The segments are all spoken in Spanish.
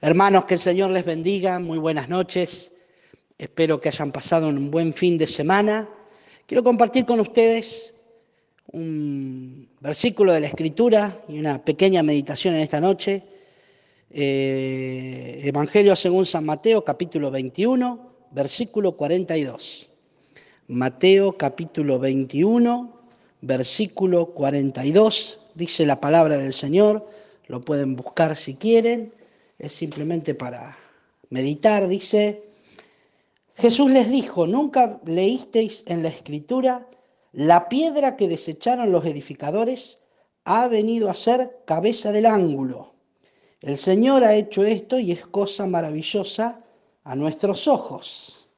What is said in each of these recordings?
Hermanos, que el Señor les bendiga, muy buenas noches. Espero que hayan pasado un buen fin de semana. Quiero compartir con ustedes un versículo de la Escritura y una pequeña meditación en esta noche. Eh, Evangelio según San Mateo, capítulo 21, versículo 42. Mateo, capítulo 21, versículo 42. Dice la palabra del Señor, lo pueden buscar si quieren es simplemente para meditar, dice, Jesús les dijo, ¿nunca leísteis en la escritura la piedra que desecharon los edificadores ha venido a ser cabeza del ángulo? El Señor ha hecho esto y es cosa maravillosa a nuestros ojos.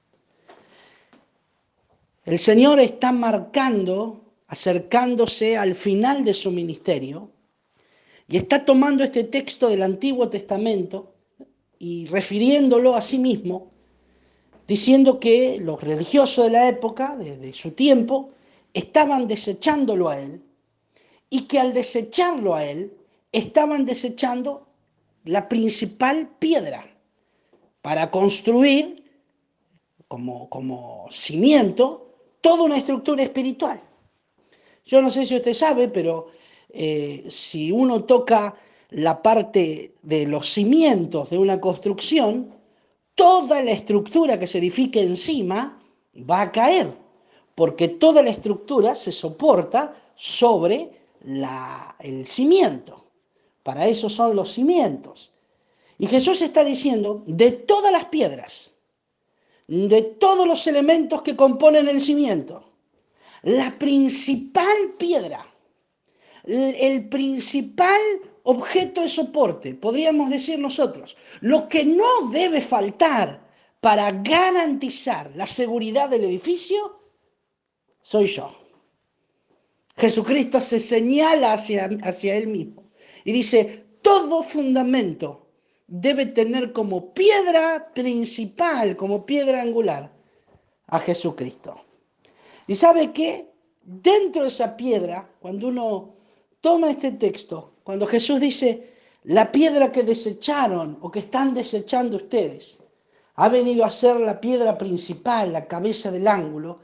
El Señor está marcando, acercándose al final de su ministerio, y está tomando este texto del Antiguo Testamento y refiriéndolo a sí mismo, diciendo que los religiosos de la época, desde su tiempo, estaban desechándolo a él y que al desecharlo a él, estaban desechando la principal piedra para construir como, como cimiento toda una estructura espiritual. Yo no sé si usted sabe, pero eh, si uno toca la parte de los cimientos de una construcción, toda la estructura que se edifique encima va a caer, porque toda la estructura se soporta sobre el cimiento. Para eso son los cimientos. Y Jesús está diciendo, de todas las piedras, de todos los elementos que componen el cimiento, la principal piedra el principal objeto de soporte, podríamos decir nosotros, lo que no debe faltar para garantizar la seguridad del edificio, soy yo. Jesucristo se señala hacia, hacia él mismo y dice, todo fundamento debe tener como piedra principal, como piedra angular, a Jesucristo. ¿Y sabe qué? Dentro de esa piedra, cuando uno toma este texto, cuando Jesús dice, la piedra que desecharon o que están desechando ustedes, ha venido a ser la piedra principal, la cabeza del ángulo,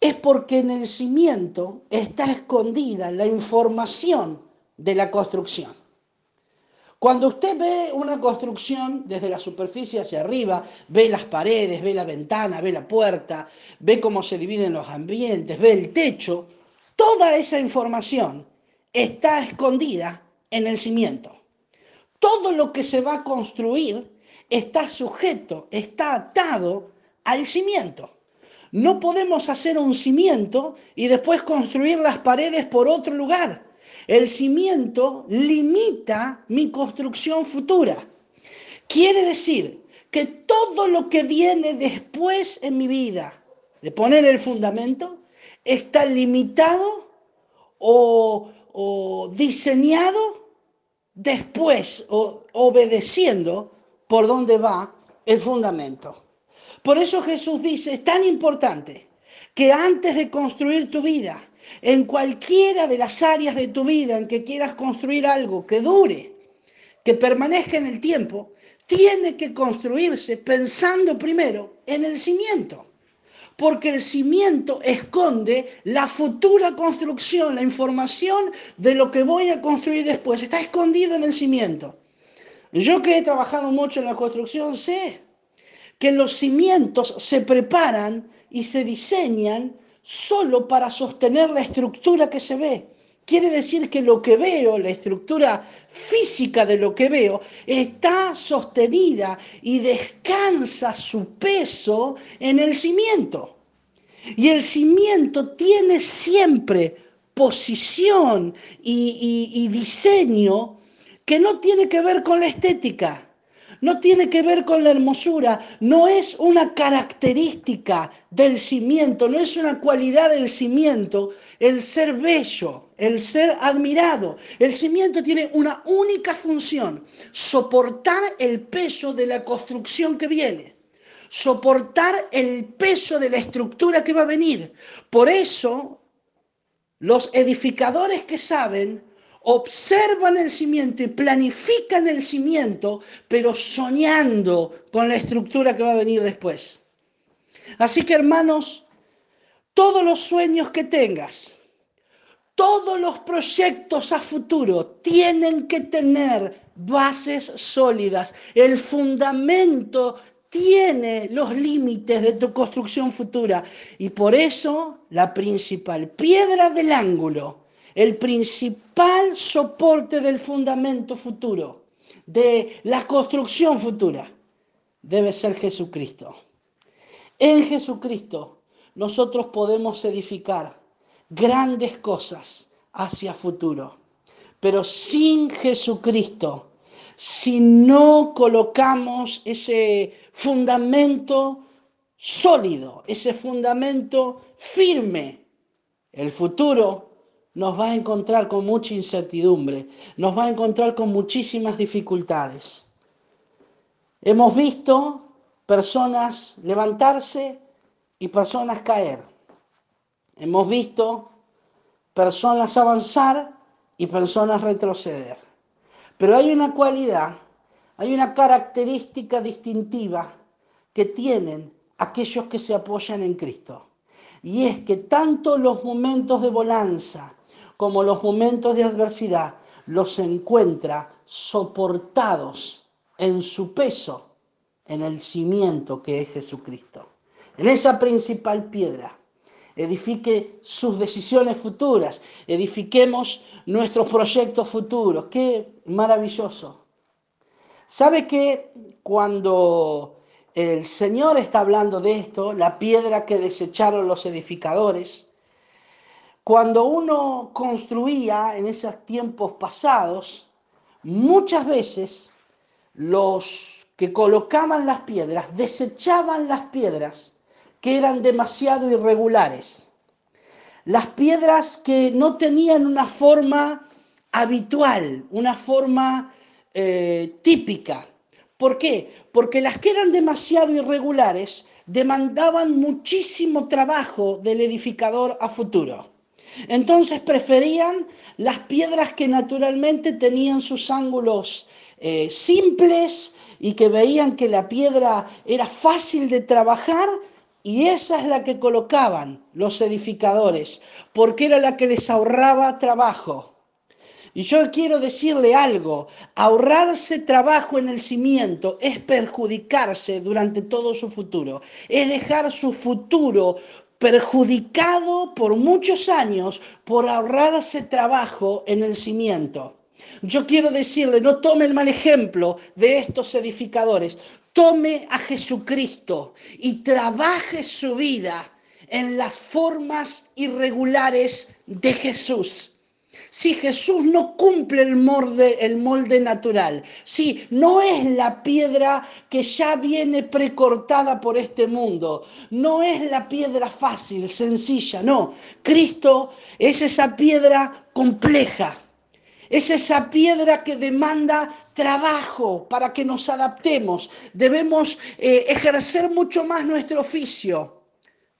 es porque en el cimiento está escondida la información de la construcción. Cuando usted ve una construcción desde la superficie hacia arriba, ve las paredes, ve la ventana, ve la puerta, ve cómo se dividen los ambientes, ve el techo, toda esa información está escondida en el cimiento. Todo lo que se va a construir está sujeto, está atado al cimiento. No podemos hacer un cimiento y después construir las paredes por otro lugar. El cimiento limita mi construcción futura. Quiere decir que todo lo que viene después en mi vida de poner el fundamento está limitado o o diseñado después o obedeciendo por dónde va el fundamento. Por eso Jesús dice, es tan importante que antes de construir tu vida, en cualquiera de las áreas de tu vida en que quieras construir algo que dure, que permanezca en el tiempo, tiene que construirse pensando primero en el cimiento porque el cimiento esconde la futura construcción, la información de lo que voy a construir después. Está escondido en el cimiento. Yo que he trabajado mucho en la construcción sé que los cimientos se preparan y se diseñan solo para sostener la estructura que se ve. Quiere decir que lo que veo, la estructura física de lo que veo, está sostenida y descansa su peso en el cimiento. Y el cimiento tiene siempre posición y, diseño que no tiene que ver con la estética, no tiene que ver con la hermosura, no es una característica del cimiento, no es una cualidad del cimiento el ser bello, el ser admirado. El cimiento tiene una única función, soportar el peso de la construcción que viene soportar el peso de la estructura que va a venir. Por eso, los edificadores que saben observan el cimiento y planifican el cimiento, pero soñando con la estructura que va a venir después. Así que hermanos, todos los sueños que tengas, todos los proyectos a futuro tienen que tener bases sólidas. El fundamento tiene los límites de tu construcción futura. Y por eso la principal piedra del ángulo, el principal soporte del fundamento futuro, de la construcción futura, debe ser Jesucristo. En Jesucristo nosotros podemos edificar grandes cosas hacia futuro. Pero sin Jesucristo, si no colocamos ese fundamento sólido, ese fundamento firme, el futuro nos va a encontrar con mucha incertidumbre, nos va a encontrar con muchísimas dificultades. Hemos visto personas levantarse y personas caer. Hemos visto personas avanzar y personas retroceder. Pero hay una cualidad, hay una característica distintiva que tienen aquellos que se apoyan en Cristo. Y es que tanto los momentos de bonanza como los momentos de adversidad los encuentra soportados en su peso en el cimiento que es Jesucristo. En esa principal piedra edifique sus decisiones futuras, edifiquemos nuestros proyectos futuros. Qué maravilloso. ¿Sabe que cuando el Señor está hablando de esto, la piedra que desecharon los edificadores, cuando uno construía en esos tiempos pasados, muchas veces los que colocaban las piedras desechaban las piedras que eran demasiado irregulares. Las piedras que no tenían una forma habitual, una forma eh, típica. ¿Por qué? Porque las que eran demasiado irregulares demandaban muchísimo trabajo del edificador a futuro. Entonces preferían las piedras que naturalmente tenían sus ángulos eh, simples y que veían que la piedra era fácil de trabajar y esa es la que colocaban los edificadores, porque era la que les ahorraba trabajo. Y yo quiero decirle algo, ahorrarse trabajo en el cimiento es perjudicarse durante todo su futuro, es dejar su futuro perjudicado por muchos años por ahorrarse trabajo en el cimiento. Yo quiero decirle, no tome el mal ejemplo de estos edificadores, tome a Jesucristo y trabaje su vida en las formas irregulares de Jesús. Si Jesús no cumple el molde, el molde natural, si no es la piedra que ya viene precortada por este mundo, no es la piedra fácil, sencilla, no. Cristo es esa piedra compleja, es esa piedra que demanda trabajo para que nos adaptemos. Debemos eh, ejercer mucho más nuestro oficio.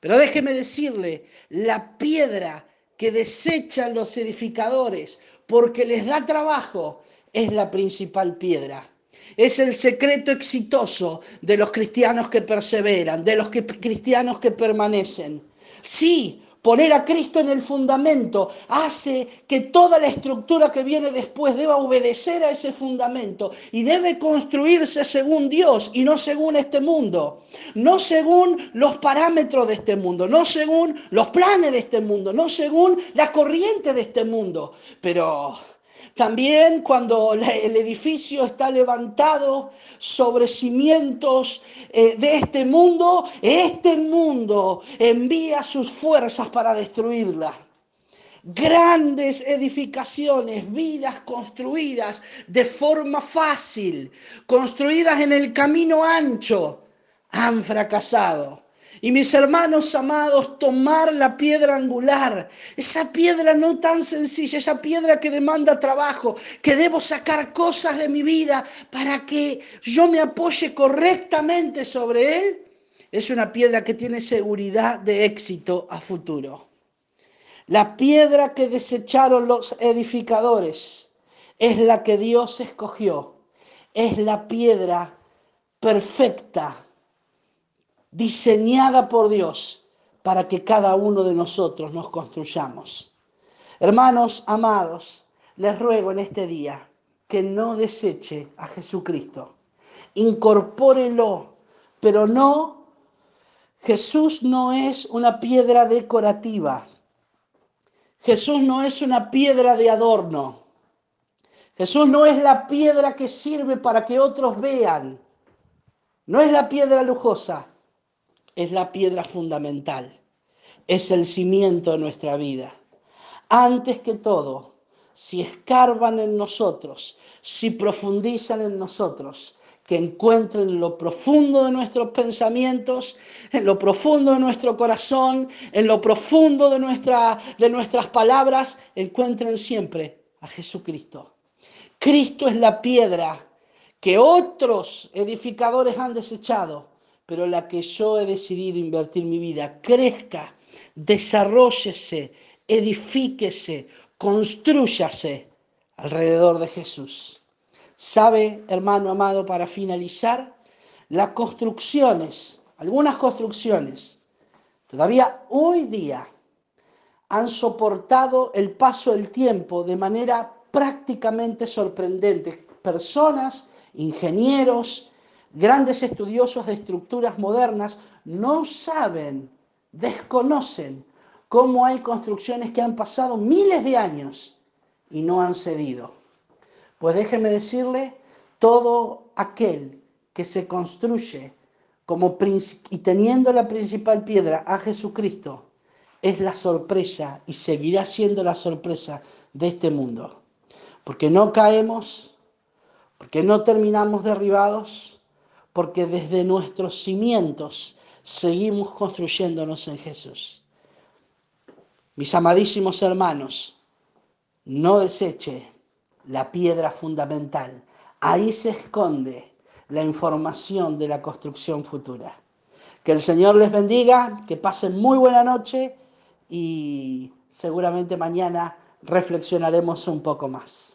Pero déjeme decirle, la piedra que desechan los edificadores porque les da trabajo es la principal piedra. Es el secreto exitoso de los cristianos que perseveran, de los cristianos que permanecen. Sí, Poner a Cristo en el fundamento hace que toda la estructura que viene después deba obedecer a ese fundamento y debe construirse según Dios y no según este mundo, no según los parámetros de este mundo, no según los planes de este mundo, no según la corriente de este mundo. Pero también cuando el edificio está levantado sobre cimientos eh, de este mundo, este mundo envía sus fuerzas para destruirla. Grandes edificaciones, vidas construidas de forma fácil, construidas en el camino ancho, han fracasado. Y mis hermanos amados, tomar la piedra angular, esa piedra no tan sencilla, esa piedra que demanda trabajo, que debo sacar cosas de mi vida para que yo me apoye correctamente sobre él, es una piedra que tiene seguridad de éxito a futuro. La piedra que desecharon los edificadores es la que Dios escogió. Es la piedra perfecta, diseñada por Dios para que cada uno de nosotros nos construyamos. Hermanos amados, les ruego en este día que no deseche a Jesucristo. Incorpórelo, pero no, Jesús no es una piedra decorativa. Jesús no es una piedra de adorno. Jesús no es la piedra que sirve para que otros vean. No es la piedra lujosa, es la piedra fundamental. Es el cimiento de nuestra vida. Antes que todo, si escarban en nosotros, si profundizan en nosotros, que encuentren en lo profundo de nuestros pensamientos, en lo profundo de nuestro corazón, en lo profundo de, nuestra, de nuestras palabras, encuentren siempre a Jesucristo. Cristo es la piedra que otros edificadores han desechado, pero la que yo he decidido invertir mi vida, crezca, desarrollese, edifíquese, construyase alrededor de Jesús. Sabe, hermano amado, para finalizar, las construcciones, algunas construcciones, todavía hoy día han soportado el paso del tiempo de manera prácticamente sorprendente. Personas, ingenieros, grandes estudiosos de estructuras modernas no saben, desconocen cómo hay construcciones que han pasado miles de años y no han cedido. Pues déjeme decirle, todo aquel que se construye como y teniendo la principal piedra a Jesucristo, es la sorpresa y seguirá siendo la sorpresa de este mundo. Porque no caemos, porque no terminamos derribados, porque desde nuestros cimientos seguimos construyéndonos en Jesús. Mis amadísimos hermanos, no deseche la piedra fundamental. Ahí se esconde la información de la construcción futura. Que el Señor les bendiga, que pasen muy buena noche y seguramente mañana reflexionaremos un poco más.